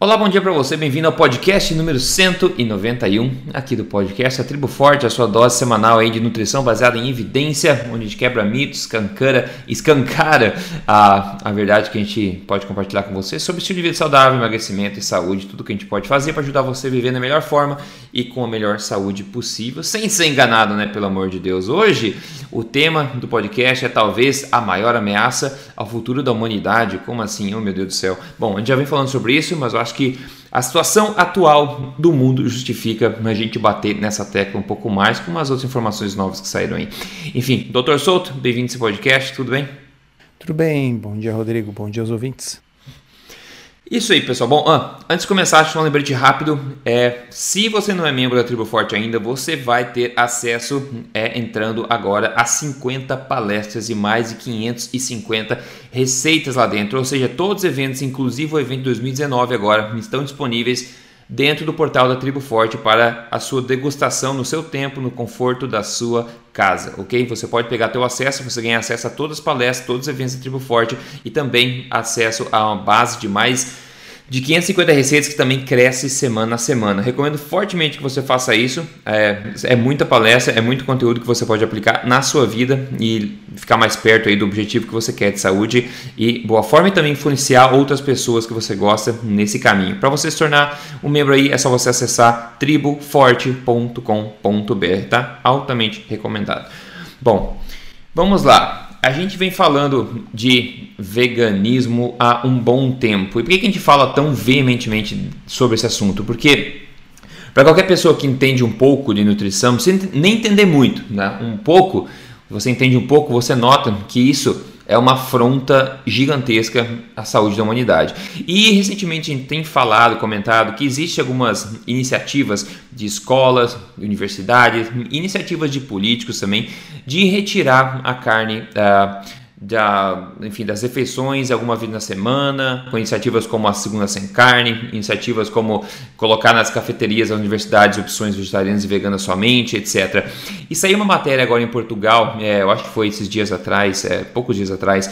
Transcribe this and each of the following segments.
Olá, bom dia para você, bem-vindo ao podcast número 191 aqui do podcast A Tribo Forte, a sua dose semanal aí de nutrição baseada em evidência, onde a gente quebra mitos, escancara, escancara a, a verdade que a gente pode compartilhar com você sobre estilo de vida saudável, emagrecimento e saúde, tudo que a gente pode fazer para ajudar você a viver da melhor forma e com a melhor saúde possível, sem ser enganado, né, pelo amor de Deus. Hoje, o tema do podcast é talvez a maior ameaça ao futuro da humanidade. Como assim? Oh, meu Deus do céu. Bom, a gente já vem falando sobre isso, mas eu acho que a situação atual do mundo justifica a gente bater nessa tecla um pouco mais com umas outras informações novas que saíram aí. Enfim, doutor Souto, bem-vindo a esse podcast, tudo bem? Tudo bem, bom dia Rodrigo, bom dia aos ouvintes. Isso aí, pessoal. Bom, ah, antes de começar, deixa eu um lembrete rápido. É, se você não é membro da Tribo Forte ainda, você vai ter acesso, é, entrando agora, a 50 palestras e mais de 550 receitas lá dentro. Ou seja, todos os eventos, inclusive o evento 2019 agora, estão disponíveis dentro do portal da Tribo Forte para a sua degustação no seu tempo, no conforto da sua casa, ok? Você pode pegar teu acesso, você ganha acesso a todas as palestras, todos os eventos da Tribo Forte e também acesso a uma base de mais de 550 receitas que também cresce semana a semana. Recomendo fortemente que você faça isso. É, é, muita palestra, é muito conteúdo que você pode aplicar na sua vida e ficar mais perto aí do objetivo que você quer de saúde e boa forma e também influenciar outras pessoas que você gosta nesse caminho. Para você se tornar um membro aí é só você acessar triboforte.com.br, tá? Altamente recomendado. Bom, vamos lá a gente vem falando de veganismo há um bom tempo. E por que a gente fala tão veementemente sobre esse assunto? Porque para qualquer pessoa que entende um pouco de nutrição, sem nem entender muito, né? um pouco, você entende um pouco, você nota que isso é uma afronta gigantesca à saúde da humanidade. E recentemente a gente tem falado, comentado que existem algumas iniciativas de escolas, universidades, iniciativas de políticos também, de retirar a carne uh, da, enfim, das refeições alguma vez na semana, com iniciativas como a Segunda Sem Carne, iniciativas como colocar nas cafeterias das universidades opções vegetarianas e veganas somente, etc. E saiu uma matéria agora em Portugal, é, eu acho que foi esses dias atrás, é, poucos dias atrás,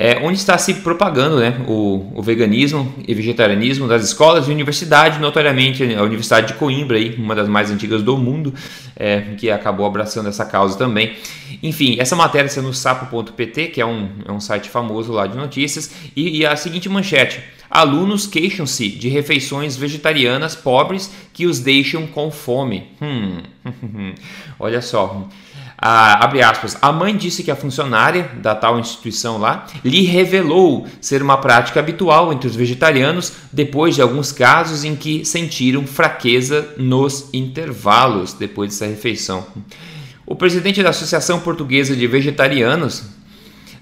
é, onde está se propagando né, o, o, veganismo e vegetarianismo das escolas e universidades, notoriamente a Universidade de Coimbra, aí, uma das mais antigas do mundo, é, que acabou abraçando essa causa também. Enfim, essa matéria está no sapo.pt, que é um, é um site famoso lá de notícias, e, e a seguinte manchete. Alunos queixam-se de refeições vegetarianas pobres que os deixam com fome. Hum, olha só. Ah, abre aspas, a mãe disse que a funcionária da tal instituição lá lhe revelou ser uma prática habitual entre os vegetarianos depois de alguns casos em que sentiram fraqueza nos intervalos depois dessa refeição. O presidente da Associação Portuguesa de Vegetarianos,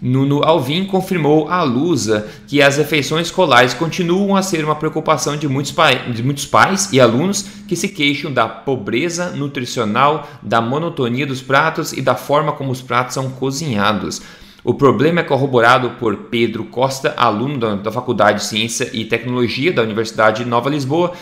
Nuno Alvim confirmou à Lusa que as refeições escolares continuam a ser uma preocupação de muitos, de muitos pais e alunos que se queixam da pobreza nutricional, da monotonia dos pratos e da forma como os pratos são cozinhados. O problema é corroborado por Pedro Costa, aluno da, da Faculdade de Ciência e Tecnologia da Universidade de Nova Lisboa.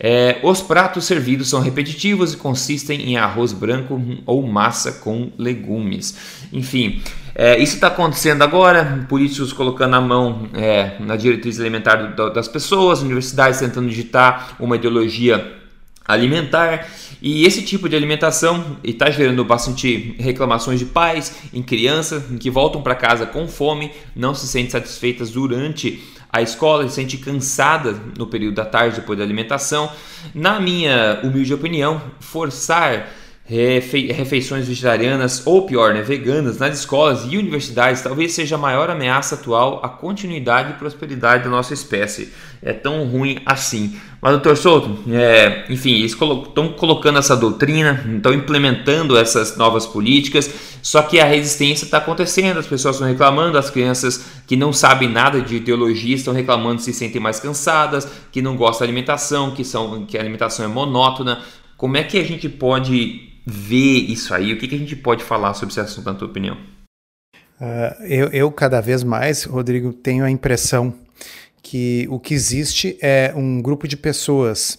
É, os pratos servidos são repetitivos e consistem em arroz branco ou massa com legumes. Enfim, é, isso está acontecendo agora, políticos colocando a mão é, na diretriz alimentar do, das pessoas, universidades tentando digitar uma ideologia alimentar e esse tipo de alimentação está gerando bastante reclamações de pais em crianças que voltam para casa com fome, não se sentem satisfeitas durante a escola, se sentem cansadas no período da tarde depois da alimentação. Na minha humilde opinião, forçar refe refeições vegetarianas ou pior, né, veganas nas escolas e universidades talvez seja a maior ameaça atual à continuidade e prosperidade da nossa espécie. É tão ruim assim. Mas, doutor Souto, é, enfim, eles estão colo colocando essa doutrina, estão implementando essas novas políticas, só que a resistência está acontecendo, as pessoas estão reclamando, as crianças que não sabem nada de ideologia estão reclamando, se sentem mais cansadas, que não gostam da alimentação, que, são, que a alimentação é monótona. Como é que a gente pode vê isso aí? O que, que a gente pode falar sobre esse assunto, na tua opinião? Uh, eu, eu, cada vez mais, Rodrigo, tenho a impressão que o que existe é um grupo de pessoas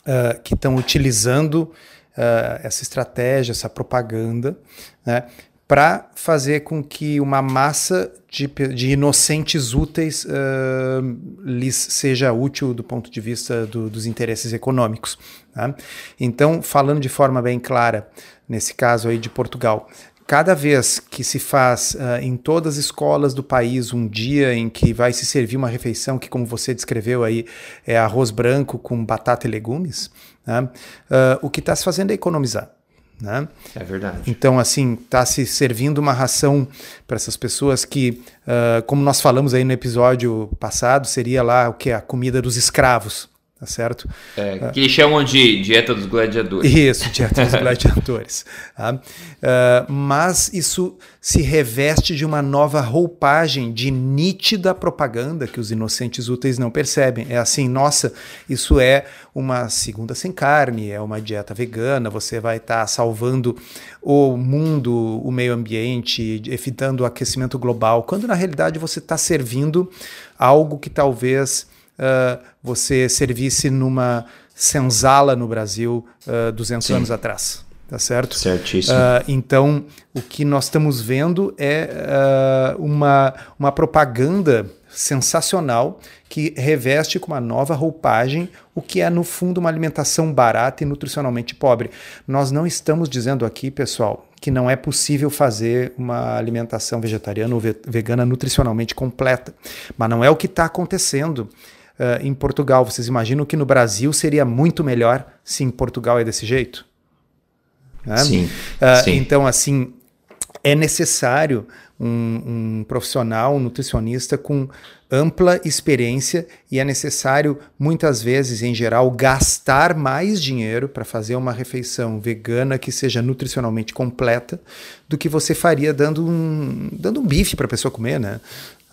uh, que estão utilizando uh, essa estratégia, essa propaganda, né, para fazer com que uma massa de, de inocentes úteis uh, lhes seja útil do ponto de vista do, dos interesses econômicos. Tá? Então, falando de forma bem clara, nesse caso aí de Portugal, cada vez que se faz uh, em todas as escolas do país um dia em que vai se servir uma refeição que, como você descreveu aí, é arroz branco com batata e legumes, né? uh, o que está se fazendo é economizar. Né? É verdade. Então, assim, está se servindo uma ração para essas pessoas que, uh, como nós falamos aí no episódio passado, seria lá o que? A comida dos escravos tá certo? É, que eles chamam de dieta dos gladiadores. Isso, dieta dos gladiadores. Tá? Uh, mas isso se reveste de uma nova roupagem de nítida propaganda que os inocentes úteis não percebem. É assim, nossa, isso é uma segunda sem carne, é uma dieta vegana, você vai estar tá salvando o mundo, o meio ambiente, evitando o aquecimento global, quando na realidade você está servindo algo que talvez uh, você servisse numa senzala no Brasil uh, 200 Sim. anos atrás. Tá certo? Certíssimo. Uh, então, o que nós estamos vendo é uh, uma, uma propaganda sensacional que reveste com uma nova roupagem o que é, no fundo, uma alimentação barata e nutricionalmente pobre. Nós não estamos dizendo aqui, pessoal, que não é possível fazer uma alimentação vegetariana ou vegana nutricionalmente completa, mas não é o que está acontecendo uh, em Portugal. Vocês imaginam que no Brasil seria muito melhor se em Portugal é desse jeito? Né? Sim, uh, sim. Então, assim, é necessário um, um, profissional, um nutricionista com ampla experiência e é necessário, muitas vezes, em geral, gastar mais dinheiro para fazer uma refeição vegana que seja nutricionalmente completa do que você faria dando um, dando um bife para a pessoa comer, né?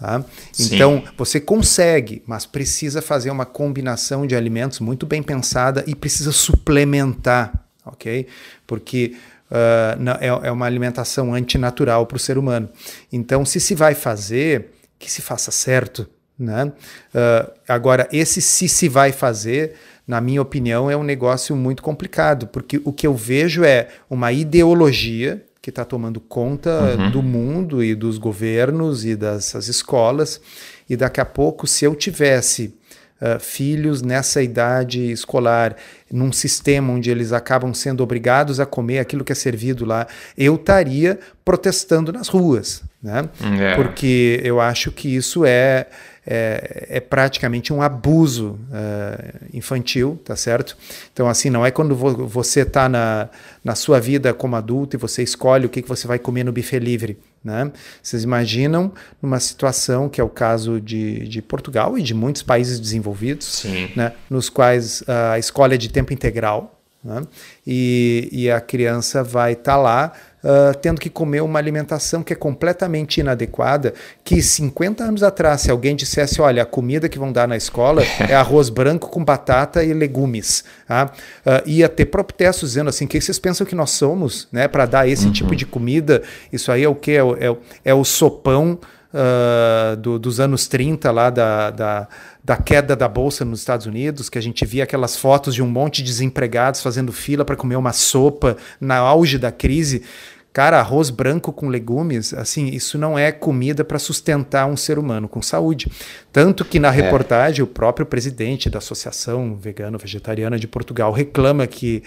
Tá? Então, você consegue, mas precisa fazer uma combinação de alimentos muito bem pensada e precisa suplementar, ok? Porque uh, é, é uma alimentação antinatural para o ser humano. Então, se se vai fazer, que se faça certo. Né? Uh, agora, esse se se vai fazer, na minha opinião, é um negócio muito complicado, porque o que eu vejo é uma ideologia que está tomando conta uhum. do mundo e dos governos e das escolas. E daqui a pouco, se eu tivesse uh, filhos nessa idade escolar, num sistema onde eles acabam sendo obrigados a comer aquilo que é servido lá, eu estaria protestando nas ruas, né? É. Porque eu acho que isso é é, é praticamente um abuso uh, infantil, tá certo? Então, assim, não é quando vo você está na, na sua vida como adulto e você escolhe o que, que você vai comer no buffet livre. Né? Vocês imaginam numa situação que é o caso de, de Portugal e de muitos países desenvolvidos, né? nos quais a escola é de tempo integral né? e, e a criança vai estar tá lá uh, tendo que comer uma alimentação que é completamente inadequada, que 50 anos atrás, se alguém dissesse, olha, a comida que vão dar na escola é arroz branco com batata e legumes, tá? uh, ia ter protestos dizendo assim, o que vocês pensam que nós somos, né, para dar esse uhum. tipo de comida? Isso aí é o que? É, é, é o sopão uh, do, dos anos 30 lá da, da, da, queda da bolsa nos Estados Unidos, que a gente via aquelas fotos de um monte de desempregados fazendo fila para comer uma sopa na auge da crise. Cara, arroz branco com legumes, assim, isso não é comida para sustentar um ser humano com saúde. Tanto que na é. reportagem o próprio presidente da Associação Vegano-Vegetariana de Portugal reclama que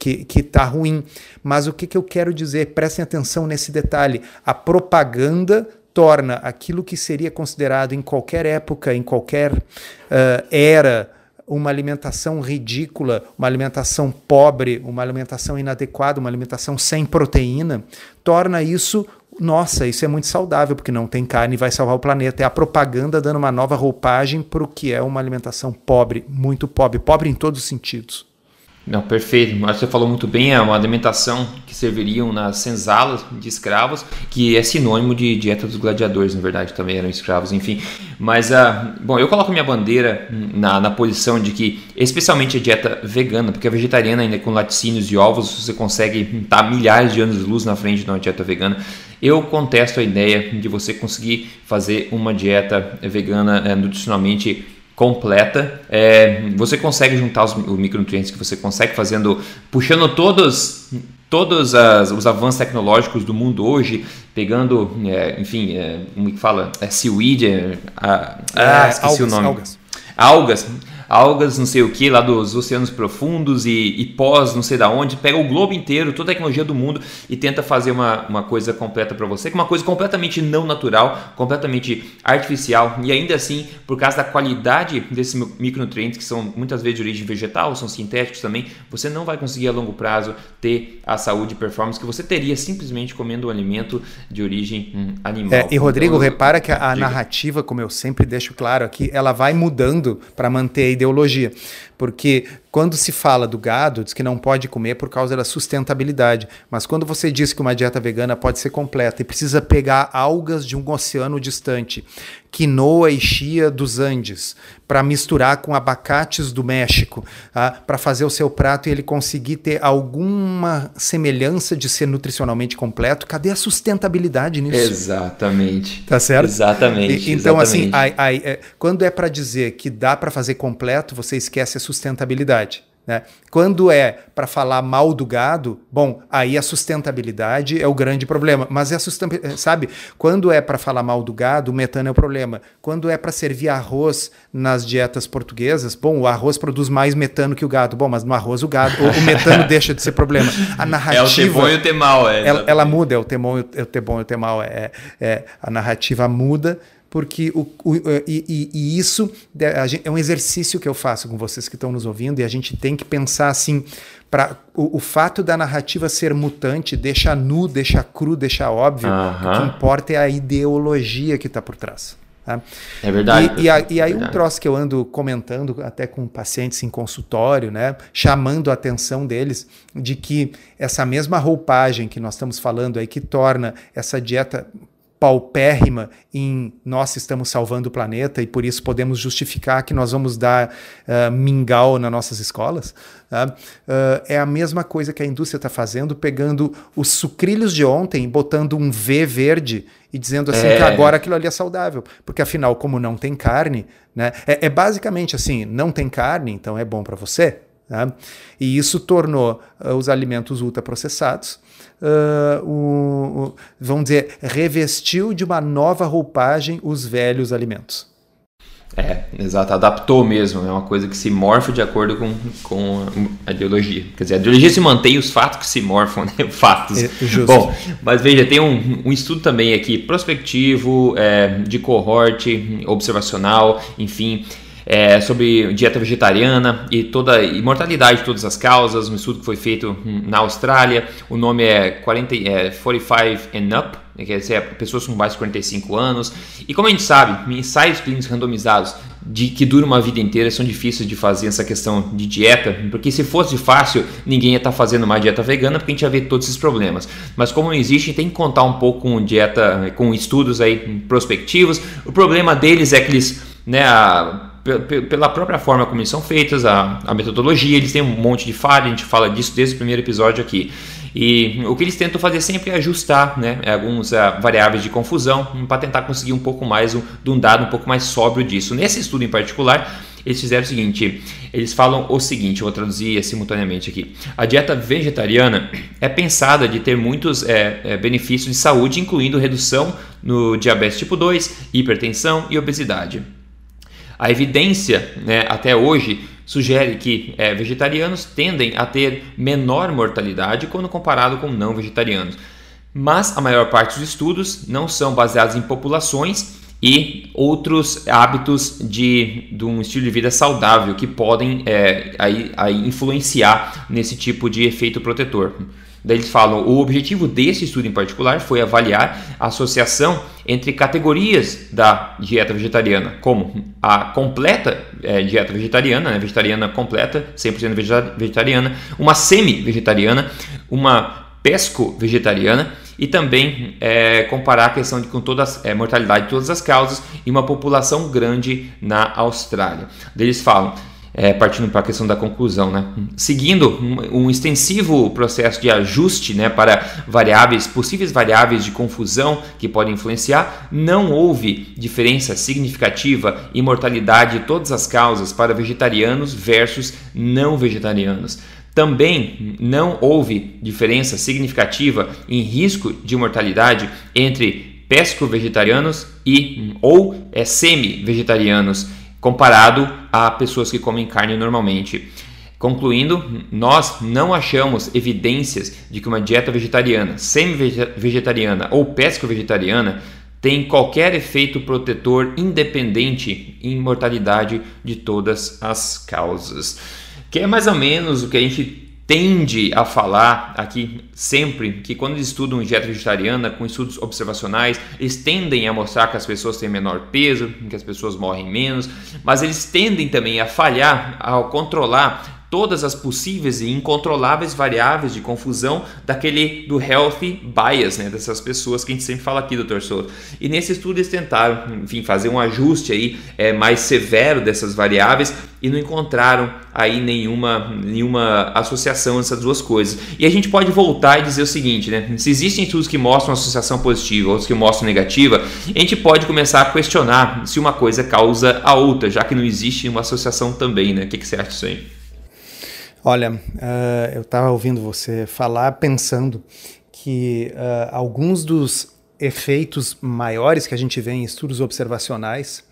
que, que tá ruim. Mas o que, que eu quero dizer? Prestem atenção nesse detalhe. A propaganda torna aquilo que seria considerado em qualquer época, em qualquer uh, era, uma alimentação ridícula, uma alimentação pobre, uma alimentação inadequada, uma alimentação sem proteína, torna isso nossa, isso é muito saudável, porque não tem carne e vai salvar o planeta. É a propaganda dando uma nova roupagem para o que é uma alimentação pobre, muito pobre, pobre em todos os sentidos. Não, perfeito. Mas você falou muito bem, é uma alimentação que serviriam nas senzalas de escravos, que é sinônimo de dieta dos gladiadores, na verdade, também eram escravos, enfim. Mas, uh, bom, eu coloco minha bandeira na, na posição de que, especialmente a dieta vegana, porque a vegetariana, ainda com laticínios e ovos, você consegue estar milhares de anos de luz na frente de uma dieta vegana. Eu contesto a ideia de você conseguir fazer uma dieta vegana é, nutricionalmente completa, é, você consegue juntar os, os, micronutrientes que você consegue fazendo, puxando todos todos as, os avanços tecnológicos do mundo hoje, pegando, é, enfim, é, como é que fala? É seaweed, é, ah, ah, esqueci algas, o nome. Algas. Algas algas, não sei o que, lá dos oceanos profundos e, e, pós, não sei da onde, pega o globo inteiro, toda a tecnologia do mundo e tenta fazer uma, uma coisa completa para você, que é uma coisa completamente não natural, completamente artificial e ainda assim, por causa da qualidade desses micronutrientes que são muitas vezes de origem vegetal, são sintéticos também, você não vai conseguir a longo prazo ter a saúde e performance que você teria simplesmente comendo um alimento de origem hum, animal. É, e Rodrigo, então, repara que a, a narrativa, como eu sempre deixo claro aqui, ela vai mudando para manter ideologia. Porque quando se fala do gado, diz que não pode comer por causa da sustentabilidade. Mas quando você diz que uma dieta vegana pode ser completa e precisa pegar algas de um oceano distante, quinoa e chia dos Andes, para misturar com abacates do México, ah, para fazer o seu prato e ele conseguir ter alguma semelhança de ser nutricionalmente completo, cadê a sustentabilidade nisso? Exatamente. Tá certo? Exatamente. E, então, assim, exatamente. assim, aí, aí, é, quando é para dizer que dá para fazer completo, você esquece a sustentabilidade. Né? Quando é para falar mal do gado, bom, aí a sustentabilidade é o grande problema. Mas é a sabe? Quando é para falar mal do gado, o metano é o problema. Quando é para servir arroz nas dietas portuguesas, bom, o arroz produz mais metano que o gado. Bom, mas no arroz o gado, o, o metano deixa de ser problema. A narrativa. É o ter bom e o ter mal, é. Ela, ela, muda, é o ter bom, é o ter bom e o ter mal. É, é, a narrativa muda porque o, o e, e, isso é um exercício que eu faço com vocês que estão nos ouvindo e a gente tem que pensar assim para o, o, fato da narrativa ser mutante deixa nu, deixa cru, deixa óbvio. Uh -huh. O que importa é a ideologia que está por trás. Tá? É verdade. E, e, a, e aí um troço que eu ando comentando até com pacientes em consultório, né, chamando a atenção deles de que essa mesma roupagem que nós estamos falando aí que torna essa dieta paupérrima em nós estamos salvando o planeta e por isso podemos justificar que nós vamos dar uh, mingau nas nossas escolas, uh, uh, é a mesma coisa que a indústria está fazendo, pegando os sucrilhos de ontem, botando um V verde e dizendo assim é. que agora aquilo ali é saudável. Porque afinal, como não tem carne, né, é, é basicamente assim: não tem carne, então é bom para você. Tá? E isso tornou os alimentos ultraprocessados uh, o, o, vamos dizer, revestiu de uma nova roupagem os velhos alimentos. É, exato, adaptou mesmo, é uma coisa que se morfa de acordo com, com a ideologia. Quer dizer, a ideologia se mantém os fatos que se morfam, né? Fatos. É. Bom, mas veja, tem um, um estudo também aqui prospectivo, é, de cohorte, observacional, enfim, é, sobre dieta vegetariana e toda imortalidade de todas as causas, um estudo que foi feito na Austrália, o nome é, 40, é 45 and Up, né, quer dizer, pessoas com mais de 45 anos, e como a gente sabe, ensaios clínicos randomizados de que duram uma vida inteira são difíceis de fazer essa questão de dieta, porque se fosse fácil, ninguém ia estar tá fazendo uma dieta vegana, porque a gente ia ver todos esses problemas. Mas como não existe, tem que contar um pouco com dieta, com estudos aí prospectivos. O problema deles é que eles, né, pela própria forma como eles são feitos, a, a metodologia, eles têm um monte de falha, a gente fala disso desde o primeiro episódio aqui. E o que eles tentam fazer sempre é ajustar né, algumas uh, variáveis de confusão para tentar conseguir um pouco mais de um dado um pouco mais sóbrio disso. Nesse estudo em particular, eles fizeram o seguinte: eles falam o seguinte, vou traduzir simultaneamente aqui. A dieta vegetariana é pensada de ter muitos é, é, benefícios de saúde, incluindo redução no diabetes tipo 2, hipertensão e obesidade. A evidência, né, até hoje, sugere que é, vegetarianos tendem a ter menor mortalidade quando comparado com não vegetarianos. Mas a maior parte dos estudos não são baseados em populações e outros hábitos de, de um estilo de vida saudável que podem é, aí, aí influenciar nesse tipo de efeito protetor. Daí eles falam: o objetivo desse estudo em particular foi avaliar a associação entre categorias da dieta vegetariana, como a completa é, dieta vegetariana, né, vegetariana completa, 100% vegetariana, uma semi-vegetariana, uma pesco-vegetariana e também é, comparar a questão de com toda a é, mortalidade de todas as causas e uma população grande na Austrália. Eles falam é, partindo para a questão da conclusão, né? seguindo um, um, extensivo processo de ajuste né, para variáveis, possíveis variáveis de confusão que podem influenciar, não houve diferença significativa em mortalidade de todas as causas para vegetarianos versus não vegetarianos. Também não houve diferença significativa em risco de mortalidade entre pesco-vegetarianos e ou é, semi-vegetarianos comparado a pessoas que comem carne normalmente. Concluindo, nós não achamos evidências de que uma dieta vegetariana, semi-vegetariana ou pesco-vegetariana tem qualquer efeito protetor independente em mortalidade de todas as causas. Que é mais ou menos o que a gente tende a falar aqui sempre que quando eles estudam dieta vegetariana com estudos observacionais, eles tendem a mostrar que as pessoas têm menor peso, que as pessoas morrem menos, mas eles tendem também a falhar ao controlar todas as possíveis e incontroláveis variáveis de confusão daquele do healthy bias, né, dessas pessoas que a gente sempre fala aqui, doutor Souto. E nesse estudo eles tentaram, enfim, fazer um ajuste aí é, mais severo dessas variáveis e não encontraram aí nenhuma, nenhuma associação dessas duas coisas. E a gente pode voltar e dizer o seguinte, né? Se existem estudos que mostram associação positiva, outros que mostram negativa, a gente pode começar a questionar se uma coisa causa a outra, já que não existe uma associação também, né? O que, que você acha disso aí? Olha, uh, eu estava ouvindo você falar pensando que uh, alguns dos efeitos maiores que a gente vê em estudos observacionais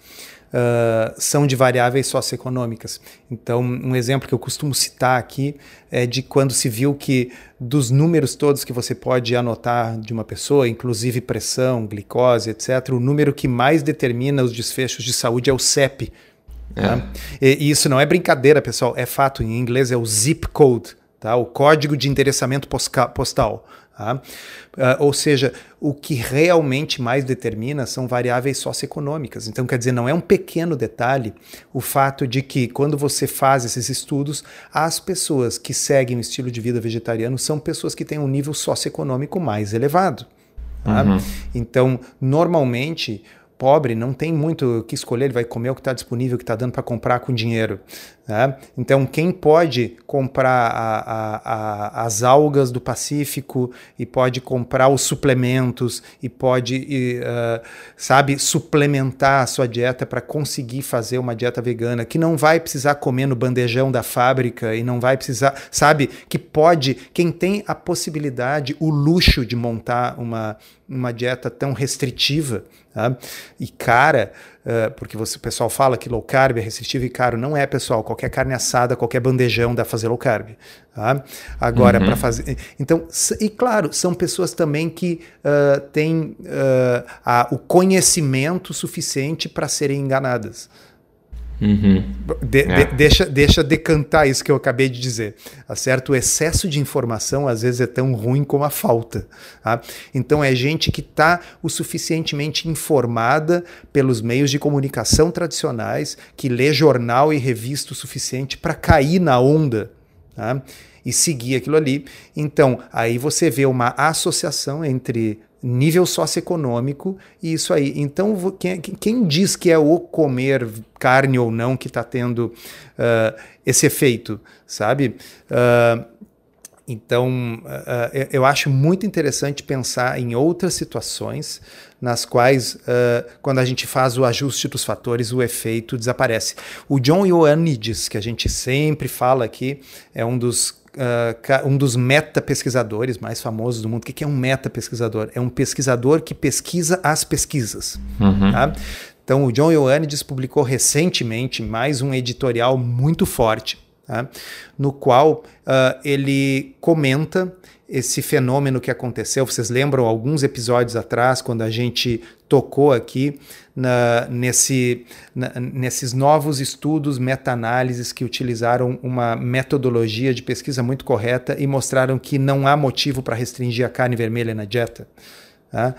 uh, são de variáveis socioeconômicas. Então, um exemplo que eu costumo citar aqui é de quando se viu que dos números todos que você pode anotar de uma pessoa, inclusive pressão, glicose, etc., o número que mais determina os desfechos de saúde é o CEP, é. Tá? E, e isso não é brincadeira, pessoal, é fato. Em inglês é o zip code, tá? o código de endereçamento postal. Tá? Uh, ou seja, o que realmente mais determina são variáveis socioeconômicas. Então, quer dizer, não é um pequeno detalhe o fato de que, quando você faz esses estudos, as pessoas que seguem o estilo de vida vegetariano são pessoas que têm um nível socioeconômico mais elevado. Tá? Uhum. Então, normalmente, pobre não tem muito o que escolher, ele vai comer o que está disponível, o que está dando para comprar com dinheiro. Né? Então, quem pode comprar a, a, a, as algas do Pacífico e pode comprar os suplementos e pode, e, uh, sabe, suplementar a sua dieta para conseguir fazer uma dieta vegana, que não vai precisar comer no bandejão da fábrica e não vai precisar, sabe, que pode, quem tem a possibilidade, o luxo de montar uma, uma dieta tão restritiva Tá? E cara, uh, porque você, o pessoal fala que low carb é restritivo e caro. Não é, pessoal. Qualquer carne assada, qualquer bandejão dá para fazer low carb. Tá? Agora, uhum. para fazer. Então, e claro, são pessoas também que uh, têm uh, a, o conhecimento suficiente para serem enganadas. Uhum. De, é. de, deixa, deixa decantar isso que eu acabei de dizer. Tá certo? O excesso de informação às vezes é tão ruim como a falta. Tá? Então é gente que está o suficientemente informada pelos meios de comunicação tradicionais, que lê jornal e revista o suficiente para cair na onda. Tá? E seguir aquilo ali. Então, aí você vê uma associação entre nível socioeconômico e isso aí. Então, quem, quem, diz que é o comer carne ou não que está tendo uh, esse efeito, sabe? Uh, então, uh, eu acho muito interessante pensar em outras situações nas quais, quando a gente faz o ajuste dos fatores, o efeito desaparece. O John Ioannidis, que a gente sempre fala aqui, é um dos uh, um dos meta-pesquisadores mais famosos do mundo. O que é um meta-pesquisador? É um pesquisador que pesquisa as pesquisas. Uhum. Tá? Então, o John Ioannidis publicou recentemente mais um editorial muito forte, tá? no qual uh, ele comenta esse fenômeno que aconteceu. Vocês lembram alguns episódios atrás, quando a gente tocou aqui na, nesse, na, nesses novos estudos, meta-análises que utilizaram uma metodologia de pesquisa muito correta e mostraram que não há motivo para restringir a carne vermelha na dieta. Tá?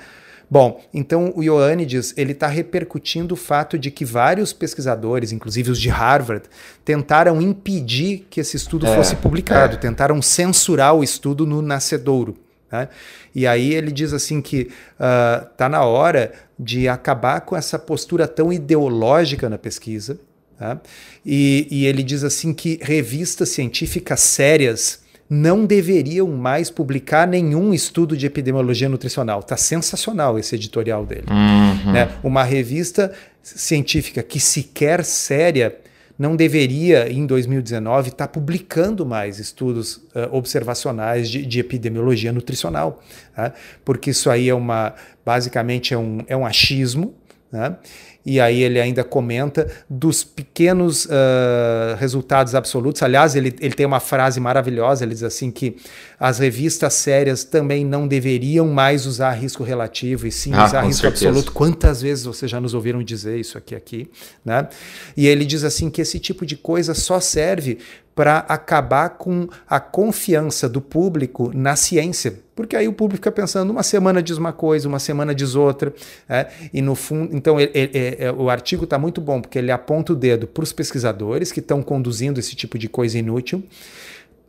Bom, então o Ioannidis ele está repercutindo o fato de que vários pesquisadores, inclusive os de Harvard, tentaram impedir que esse estudo é, fosse publicado, é. tentaram censurar o estudo no nascedouro. Né? E aí ele diz assim que está uh, na hora de acabar com essa postura tão ideológica na pesquisa. Tá? E, e ele diz assim que revistas científicas sérias não deveriam mais publicar nenhum estudo de epidemiologia nutricional. Está sensacional esse editorial dele. Uhum. Né? Uma revista científica que sequer séria não deveria, em 2019, estar tá publicando mais estudos uh, observacionais de, de, epidemiologia nutricional, tá? porque isso aí é uma, basicamente é um, é um achismo, né? e aí ele ainda comenta dos pequenos uh, resultados absolutos. Aliás, ele, ele tem uma frase maravilhosa, ele diz assim que as revistas sérias também não deveriam mais usar risco relativo e sim ah, usar risco certeza. absoluto. Quantas vezes vocês já nos ouviram dizer isso aqui aqui, né? E ele diz assim que esse tipo de coisa só serve para acabar com a confiança do público na ciência. Porque aí o público fica pensando, uma semana diz uma coisa, uma semana diz outra. É? E no fundo, então ele, ele, ele, o artigo está muito bom, porque ele aponta o dedo para os pesquisadores que estão conduzindo esse tipo de coisa inútil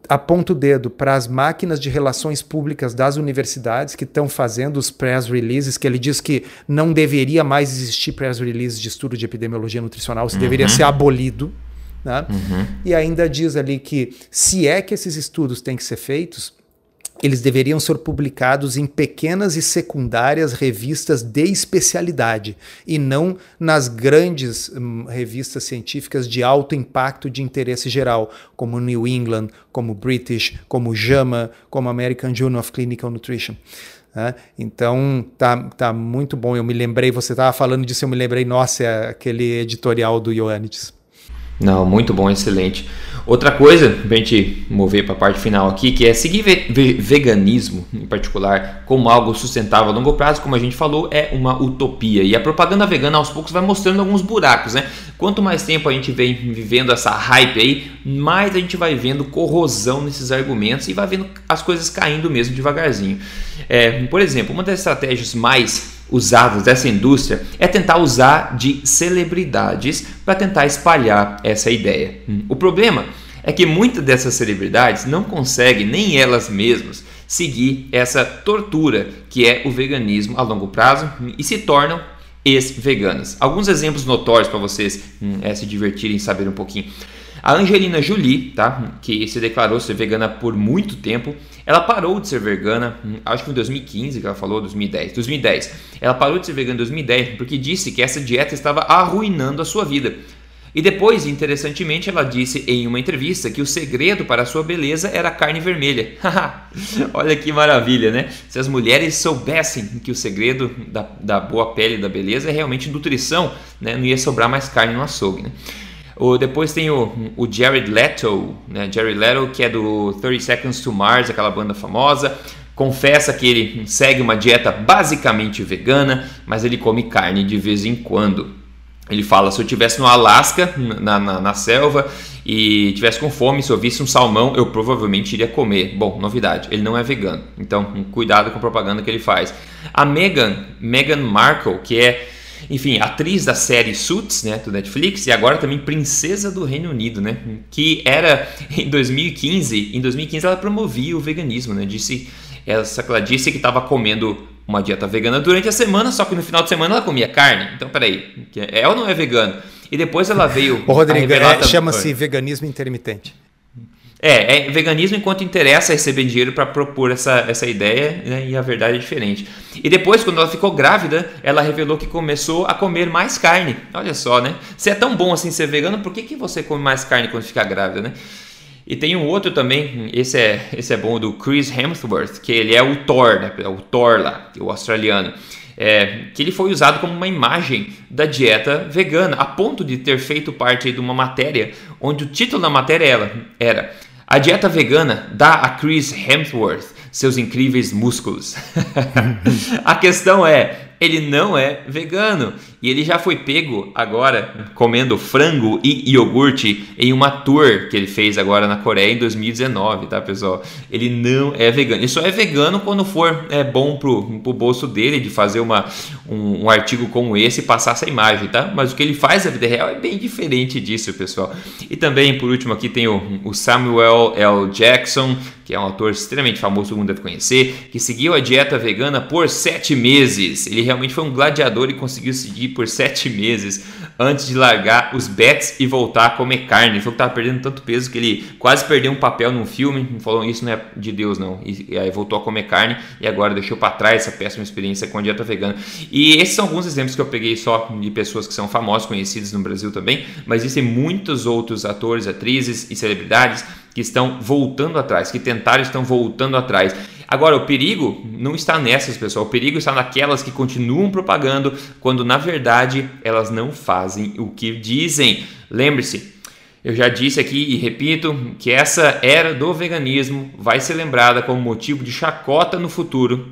aponta o dedo para as máquinas de relações públicas das universidades que estão fazendo os press releases, que ele diz que não deveria mais existir press releases de estudo de epidemiologia nutricional, isso uhum. deveria ser abolido. Né? Uhum. E ainda diz ali que se é que esses estudos têm que ser feitos, eles deveriam ser publicados em pequenas e secundárias revistas de especialidade e não nas grandes hum, revistas científicas de alto impacto de interesse geral, como New England, como British, como JAMA, como American Journal of Clinical Nutrition. Né? Então tá, tá muito bom. Eu me lembrei, você estava falando disso, eu me lembrei, nossa, é aquele editorial do Ioannidis. Não, muito bom, excelente. Outra coisa, para a gente mover para a parte final aqui, que é seguir ve veganismo, em particular, como algo sustentável a longo prazo, como a gente falou, é uma utopia. E a propaganda vegana aos poucos vai mostrando alguns buracos, né? Quanto mais tempo a gente vem vivendo essa hype aí, mais a gente vai vendo corrosão nesses argumentos e vai vendo as coisas caindo mesmo devagarzinho. É, por exemplo, uma das estratégias mais usadas dessa indústria é tentar usar de celebridades para tentar espalhar essa ideia. O problema é que muitas dessas celebridades não conseguem nem elas mesmas seguir essa tortura que é o veganismo a longo prazo e se tornam ex-veganas. Alguns exemplos notórios para vocês hum, é, se divertirem e saber um pouquinho. A Angelina Jolie, tá, que se declarou ser vegana por muito tempo, ela parou de ser vegana, hum, acho que em 2015 que ela falou, 2010, 2010. Ela parou de ser vegana em 2010 porque disse que essa dieta estava arruinando a sua vida. E depois, interessantemente, ela disse em uma entrevista que o segredo para a sua beleza era a carne vermelha. Olha que maravilha, né? Se as mulheres soubessem que o segredo da, da boa pele e da beleza é realmente nutrição, né? não ia sobrar mais carne no açougue. Né? O, depois tem o, o Jared Leto, né? Jared Leto, que é do 30 Seconds to Mars, aquela banda famosa. Confessa que ele segue uma dieta basicamente vegana, mas ele come carne de vez em quando. Ele fala: se eu tivesse no Alasca, na, na, na, selva, e tivesse com fome, se eu visse um salmão, eu provavelmente iria comer. Bom, novidade, ele não é vegano. Então, cuidado com a propaganda que ele faz. A Meghan, Meghan Markle, que é, enfim, atriz da série Suits, né, do Netflix, e agora também princesa do Reino Unido, né, que era em 2015, em 2015 ela promovia o veganismo, né, disse, essa, ela disse que estava comendo uma dieta vegana durante a semana, só que no final de semana ela comia carne. Então, peraí, é ou não é vegano? E depois ela veio. Ô, Rodrigo, é, chama-se veganismo intermitente. É, é veganismo enquanto interessa receber dinheiro para propor essa, essa ideia, né, e a verdade é diferente. E depois, quando ela ficou grávida, ela revelou que começou a comer mais carne. Olha só, né? Se é tão bom assim ser vegano, por que, que você come mais carne quando fica grávida, né? E tem um outro também, esse é, esse é bom, do Chris Hemsworth, que ele é o Thor, né? o Thor lá, o australiano. É, que ele foi usado como uma imagem da dieta vegana, a ponto de ter feito parte de uma matéria onde o título da matéria era A dieta vegana dá a Chris Hemsworth seus incríveis músculos. a questão é, ele não é vegano e ele já foi pego agora comendo frango e iogurte em uma tour que ele fez agora na Coreia em 2019, tá pessoal? Ele não é vegano. Ele só é vegano quando for é bom pro, pro bolso dele de fazer uma, um, um artigo como esse e passar essa imagem, tá? Mas o que ele faz na vida real é bem diferente disso, pessoal. E também, por último, aqui tem o, o Samuel L. Jackson, que é um autor extremamente famoso, todo mundo deve conhecer, que seguiu a dieta vegana por sete meses. Ele realmente foi um gladiador e conseguiu seguir por sete meses antes de largar os bets e voltar a comer carne. Ele falou que estava perdendo tanto peso que ele quase perdeu um papel num filme. Falou isso não é de Deus não. E, e aí voltou a comer carne e agora deixou para trás essa péssima experiência com a dieta vegana. E esses são alguns exemplos que eu peguei só de pessoas que são famosas, conhecidas no Brasil também, mas existem muitos outros atores, atrizes e celebridades que estão voltando atrás, que tentaram estão voltando atrás. Agora, o perigo não está nessas, pessoal. O perigo está naquelas que continuam propagando quando na verdade elas não fazem o que dizem. Lembre-se, eu já disse aqui e repito que essa era do veganismo vai ser lembrada como motivo de chacota no futuro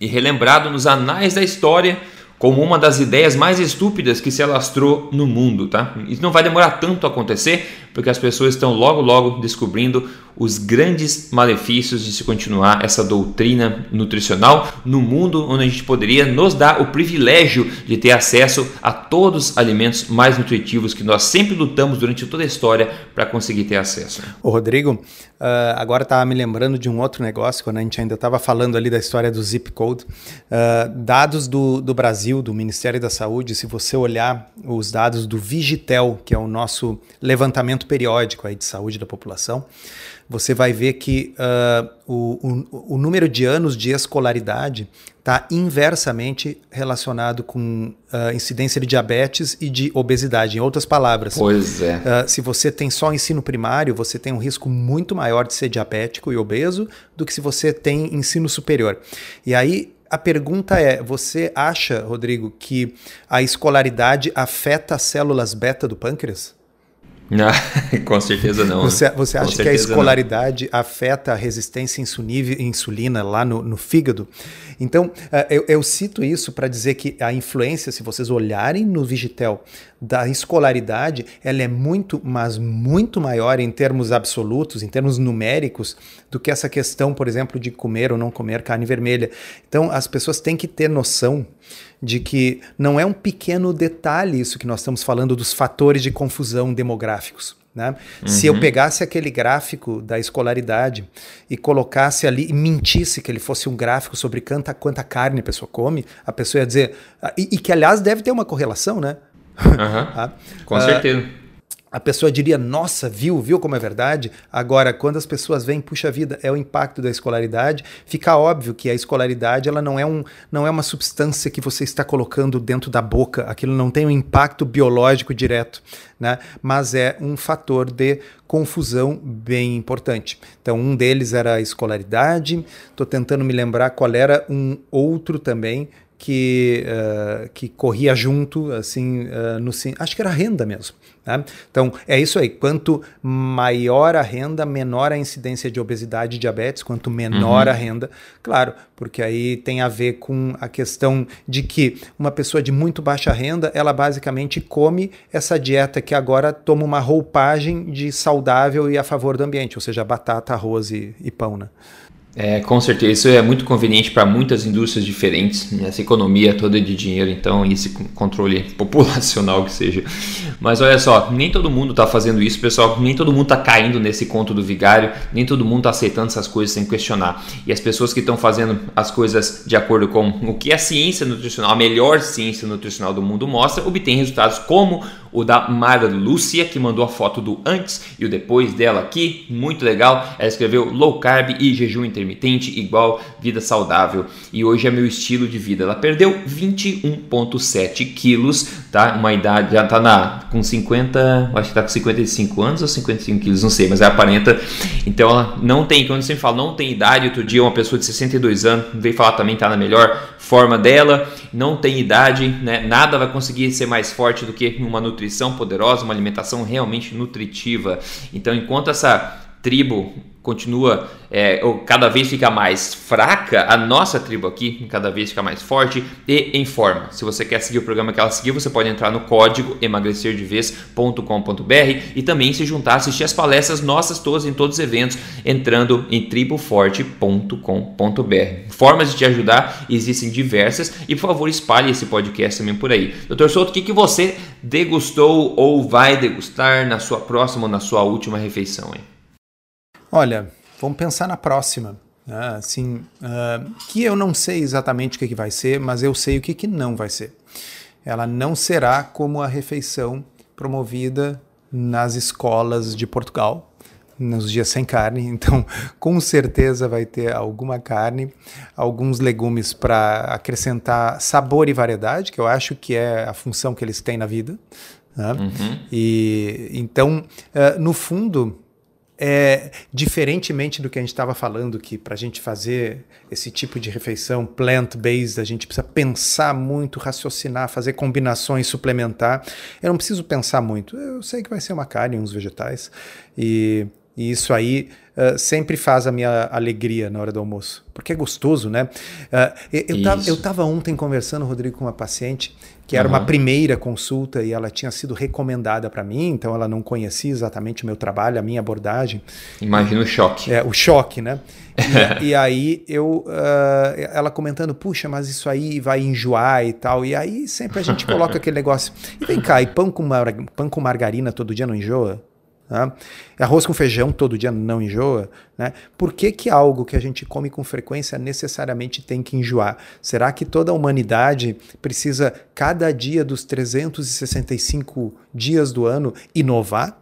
e relembrado nos anais da história como uma das ideias mais estúpidas que se alastrou no mundo, tá? Isso não vai demorar tanto a acontecer, porque as pessoas estão logo logo descobrindo os grandes malefícios de se continuar essa doutrina nutricional no mundo onde a gente poderia nos dar o privilégio de ter acesso a todos os alimentos mais nutritivos que nós sempre lutamos durante toda a história para conseguir ter acesso. O Rodrigo, uh, agora estava me lembrando de um outro negócio, quando a gente ainda estava falando ali da história do zip code. Uh, dados do, do Brasil, do Ministério da Saúde, se você olhar os dados do Vigitel, que é o nosso levantamento levantamento periódico aí de saúde da população, você vai ver que uh, o, o, o, número de anos de escolaridade está inversamente relacionado com uh, incidência de diabetes e de obesidade. Em outras palavras, pois é. Uh, se você tem só ensino primário, você tem um risco muito maior de ser diabético e obeso do que se você tem ensino superior. E aí a pergunta é: você acha, Rodrigo, que a escolaridade afeta as células beta do pâncreas? com certeza não. Você, né? você acha que a escolaridade não. afeta a resistência à insulina lá no, no fígado? Então, eh, eu, eu cito isso para dizer que a influência, se vocês olharem no Vigitel, da escolaridade, ela é muito, mas muito maior em termos absolutos, em termos numéricos, do que essa questão, por exemplo, de comer ou não comer carne vermelha. Então, as pessoas têm que ter noção de que não é um pequeno detalhe isso que nós estamos falando dos fatores de confusão demográficos. Né? Uhum. Se eu uhum. pegasse aquele gráfico da escolaridade e colocasse ali e mentisse que ele fosse um gráfico sobre quanta, quanta carne a pessoa come, a pessoa ia dizer. Ah, e, e que, aliás, deve ter uma correlação, né? Uhum. Com certeza a pessoa diria, nossa, viu, viu como é verdade? Agora, quando as pessoas veem, puxa vida, é o impacto da escolaridade, fica óbvio que a escolaridade ela não é, um, não é uma substância que você está colocando dentro da boca, aquilo não tem um impacto biológico direto, né? mas é um fator de confusão bem importante. Então, um deles era a escolaridade, estou tentando me lembrar qual era um outro também que, uh, que corria junto, assim, uh, no, acho que era renda mesmo. Né? Então, é isso aí. Quanto maior a renda, menor a incidência de obesidade e diabetes. Quanto menor uhum. a renda, claro, porque aí tem a ver com a questão de que uma pessoa de muito baixa renda, ela basicamente come essa dieta que agora toma uma roupagem de saudável e a favor do ambiente, ou seja, batata, arroz e, e pão, né? É, com certeza, isso é muito conveniente para muitas indústrias diferentes, né? essa economia toda de dinheiro, então, e esse controle populacional que seja. Mas olha só, nem todo mundo está fazendo isso, pessoal, nem todo mundo está caindo nesse conto do vigário, nem todo mundo está aceitando essas coisas sem questionar. E as pessoas que estão fazendo as coisas de acordo com o que a ciência nutricional, a melhor ciência nutricional do mundo mostra, obtém resultados como o da Mara Lúcia, que mandou a foto do antes e o depois dela aqui, muito legal. Ela escreveu low carb e jejum intermitente igual vida saudável. E hoje é meu estilo de vida. Ela perdeu 21,7 quilos, tá? Uma idade, já tá na, com 50, acho que tá com 55 anos ou 55 quilos, não sei, mas é aparenta. Então ela não tem, quando sempre falo, não tem idade. Outro dia uma pessoa de 62 anos veio falar também tá na melhor forma dela, não tem idade, né? Nada vai conseguir ser mais forte do que uma nutrição poderosa, uma alimentação realmente nutritiva. Então, enquanto essa tribo continua, é, ou cada vez fica mais fraca, a nossa tribo aqui cada vez fica mais forte e em forma. Se você quer seguir o programa que ela seguiu, você pode entrar no código emagrecerdevez.com.br e também se juntar, assistir as palestras nossas todas em todos os eventos, entrando em triboforte.com.br. Formas de te ajudar existem diversas e por favor espalhe esse podcast também por aí. Doutor Souto, o que, que você degustou ou vai degustar na sua próxima ou na sua última refeição? Hein? Olha, vamos pensar na próxima. Né? Assim, uh, que eu não sei exatamente o que, que vai ser, mas eu sei o que, que não vai ser. Ela não será como a refeição promovida nas escolas de Portugal, nos dias sem carne, então com certeza vai ter alguma carne, alguns legumes para acrescentar sabor e variedade, que eu acho que é a função que eles têm na vida. Né? Uhum. E então, uh, no fundo, é, diferentemente do que a gente estava falando, que para a gente fazer esse tipo de refeição plant-based, a gente precisa pensar muito, raciocinar, fazer combinações, suplementar. Eu não preciso pensar muito. Eu sei que vai ser uma carne, uns vegetais, e, e isso aí uh, sempre faz a minha alegria na hora do almoço, porque é gostoso, né? Uh, eu estava ontem conversando, Rodrigo, com uma paciente que era uhum. uma primeira consulta e ela tinha sido recomendada para mim, então ela não conhecia exatamente o meu trabalho, a minha abordagem. Imagina o choque. É, o choque, né? E, e aí eu, uh, ela comentando, puxa, mas isso aí vai enjoar e tal. E aí sempre a gente coloca aquele negócio. E vem cá, e pão com, mar, pão com margarina todo dia não enjoa? Né? Arroz com feijão todo dia não enjoa? Né? Por que, que algo que a gente come com frequência necessariamente tem que enjoar? Será que toda a humanidade precisa, cada dia dos 365 dias do ano, inovar?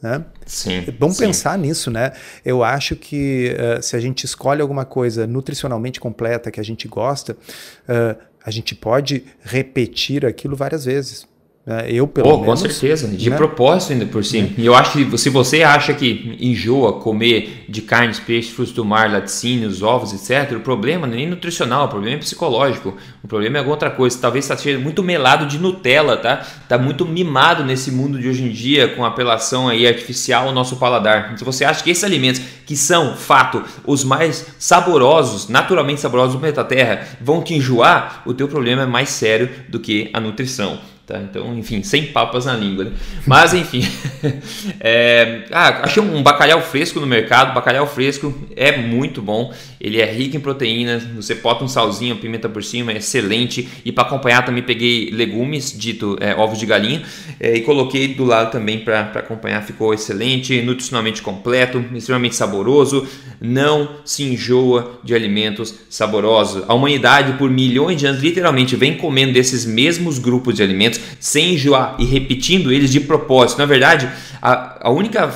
Né? Sim. Vamos sim. pensar nisso, né? Eu acho que uh, se a gente escolhe alguma coisa nutricionalmente completa que a gente gosta, uh, a gente pode repetir aquilo várias vezes. Né? Eu, pelo oh, menos. Com certeza, de né? propósito ainda por cima. E eu acho que se você acha que enjoa comer de carnes, peixes, frutos do mar, laticínios, ovos, etc., o problema não é nem nutricional, o problema é psicológico. O problema é outra coisa. Talvez está sendo muito melado de Nutella, tá? Tá muito mimado nesse mundo de hoje em dia com apelação aí artificial ao nosso paladar. Se você acha que esses alimentos, que são, fato, os mais saborosos, naturalmente saborosos do planeta Terra, vão te enjoar, o teu problema é mais sério do que a nutrição. Tá? Então, enfim, sem papas na língua. Né? Mas, enfim. é, ah, achei um bacalhau fresco no mercado. Bacalhau fresco é muito bom. Ele é rico em proteínas. Você bota um salzinho, pimenta por cima, é excelente. E para acompanhar também peguei legumes, dito é, ovos de galinha, é, e coloquei do lado também para acompanhar. Ficou excelente, nutricionalmente completo, extremamente saboroso. Não se enjoa de alimentos saborosos. A humanidade, por milhões de anos, literalmente vem comendo desses mesmos grupos de alimentos sem enjoar e repetindo eles de propósito. Na verdade, a, a única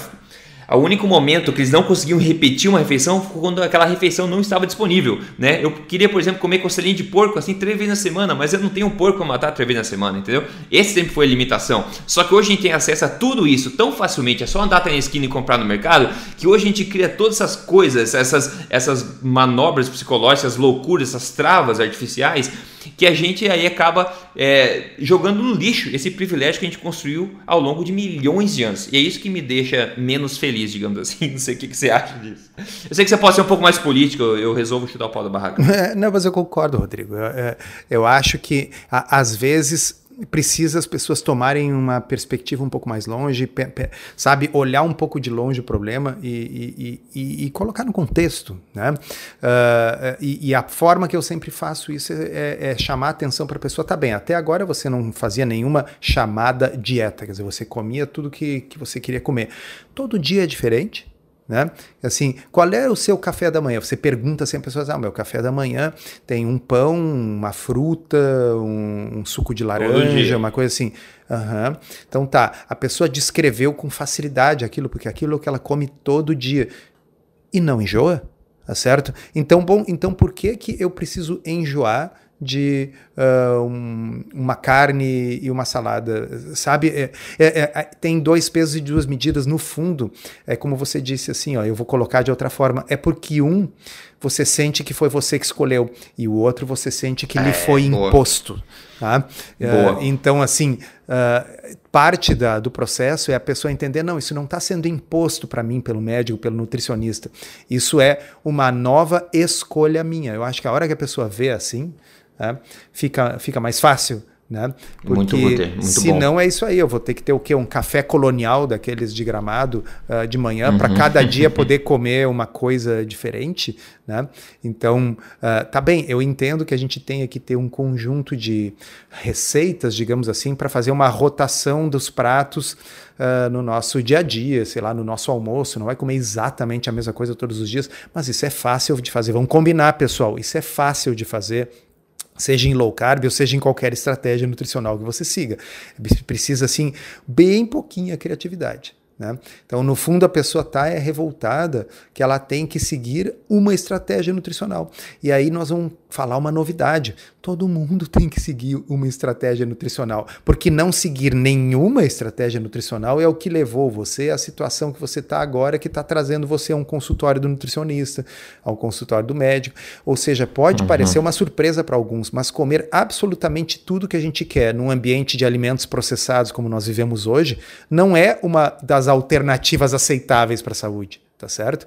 o único momento que eles não conseguiam repetir uma refeição foi quando aquela refeição não estava disponível, né? Eu queria, por exemplo, comer costelinha de porco assim três vezes na semana, mas eu não tenho um porco para matar três vezes na semana, entendeu? Esse sempre foi a limitação. Só que hoje a gente tem acesso a tudo isso tão facilmente, é só andar até na esquina e comprar no mercado, que hoje a gente cria todas essas coisas, essas, essas manobras psicológicas, essas loucuras, essas travas artificiais que a gente aí acaba é, jogando no lixo esse privilégio que a gente construiu ao longo de milhões de anos. E é isso que me deixa menos feliz, digamos assim. Não sei o que, que você acha disso. Eu sei que você pode ser um pouco mais político, eu resolvo chutar o pau da barraca. É, não, mas eu concordo, Rodrigo. Eu, é, eu acho que, às vezes, precisa as pessoas tomarem uma perspectiva um pouco mais longe, sabe, olhar um pouco de longe o problema e, e, e, e colocar no contexto, né? Uh, e, a forma que eu sempre faço isso é, é, é chamar a atenção para a pessoa, tá bem, até agora você não fazia nenhuma chamada dieta, quer dizer, você comia tudo que, que você queria comer. Todo dia é diferente, né? Assim, qual é o seu café da manhã? Você pergunta assim a pessoas: ah, meu café da manhã tem um pão, uma fruta, um, um suco de laranja, uma coisa assim. Uhum. Então tá, a pessoa descreveu com facilidade aquilo, porque aquilo é o que ela come todo dia. E não enjoa, tá certo? Então, bom, então por que, que eu preciso enjoar? De uh, um, uma carne e uma salada, sabe? É, é, é, tem dois pesos e duas medidas no fundo. É como você disse assim, ó, eu vou colocar de outra forma. É porque um você sente que foi você que escolheu e o outro você sente que lhe é, foi boa. imposto. Tá? Uh, então, assim, uh, parte da, do processo é a pessoa entender: não, isso não está sendo imposto para mim pelo médico, pelo nutricionista. Isso é uma nova escolha minha. Eu acho que a hora que a pessoa vê assim, né? fica, fica mais fácil Né? Porque muito, muito se bom. não é isso aí, eu vou ter que ter o quê? Um café colonial daqueles de gramado uh, de manhã uhum. para cada dia poder comer uma coisa diferente. Né? Então, uh, tá bem, eu entendo que a gente tenha que ter um conjunto de receitas, digamos assim, para fazer uma rotação dos pratos uh, no nosso dia a dia, sei lá, no nosso almoço. Não vai comer exatamente a mesma coisa todos os dias, mas isso é fácil de fazer. Vamos combinar, pessoal, isso é fácil de fazer seja em low carb ou seja em qualquer estratégia nutricional que você siga. Precisa, assim, bem pouquinha criatividade. Né? Então, no fundo, a pessoa está é revoltada que ela tem que seguir uma estratégia nutricional. E aí nós vamos falar uma novidade. Todo mundo tem que seguir uma estratégia nutricional, porque não seguir nenhuma estratégia nutricional é o que levou você à situação que você está agora, que está trazendo você a um consultório do nutricionista, ao consultório do médico. Ou seja, pode uhum. parecer uma surpresa para alguns, mas comer absolutamente tudo que a gente quer num ambiente de alimentos processados como nós vivemos hoje, não é uma das alternativas aceitáveis para a saúde tá certo?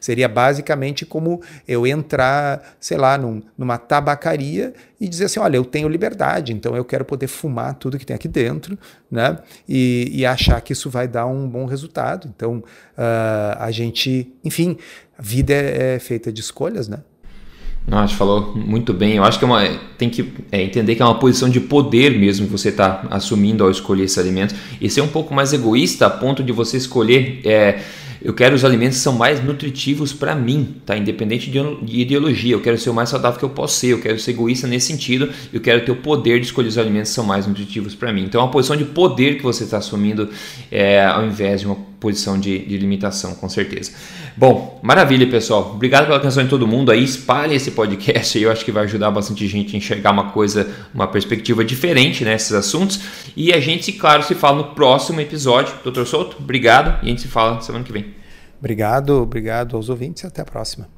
Seria basicamente como eu entrar, sei lá, num, numa tabacaria e dizer assim, olha, eu tenho liberdade, então eu quero poder fumar tudo que tem aqui dentro, né? E, e achar que isso vai dar um bom resultado. Então, uh, a gente, enfim, a vida é, é feita de escolhas, né? Não, acho falou muito bem. Eu acho que é uma, tem que é, entender que é uma posição de poder mesmo que você está assumindo ao escolher esse alimento e ser um pouco mais egoísta a ponto de você escolher. É, eu quero os alimentos que são mais nutritivos para mim, tá? Independente de ideologia. Eu quero ser o mais saudável que eu posso ser. Eu quero ser egoísta nesse sentido. Eu quero ter o poder de escolher os alimentos que são mais nutritivos para mim. Então é uma posição de poder que você está assumindo é, ao invés de uma posição de, de, limitação, com certeza. Bom, maravilha, pessoal. Obrigado pela atenção de todo mundo aí. Espalhe esse podcast aí. Eu acho que vai ajudar bastante gente a enxergar uma coisa, uma perspectiva diferente nesses né, assuntos. E a gente, claro, se fala no próximo episódio. Doutor Souto, obrigado. E a gente se fala semana que vem. Obrigado, obrigado aos ouvintes e até a próxima.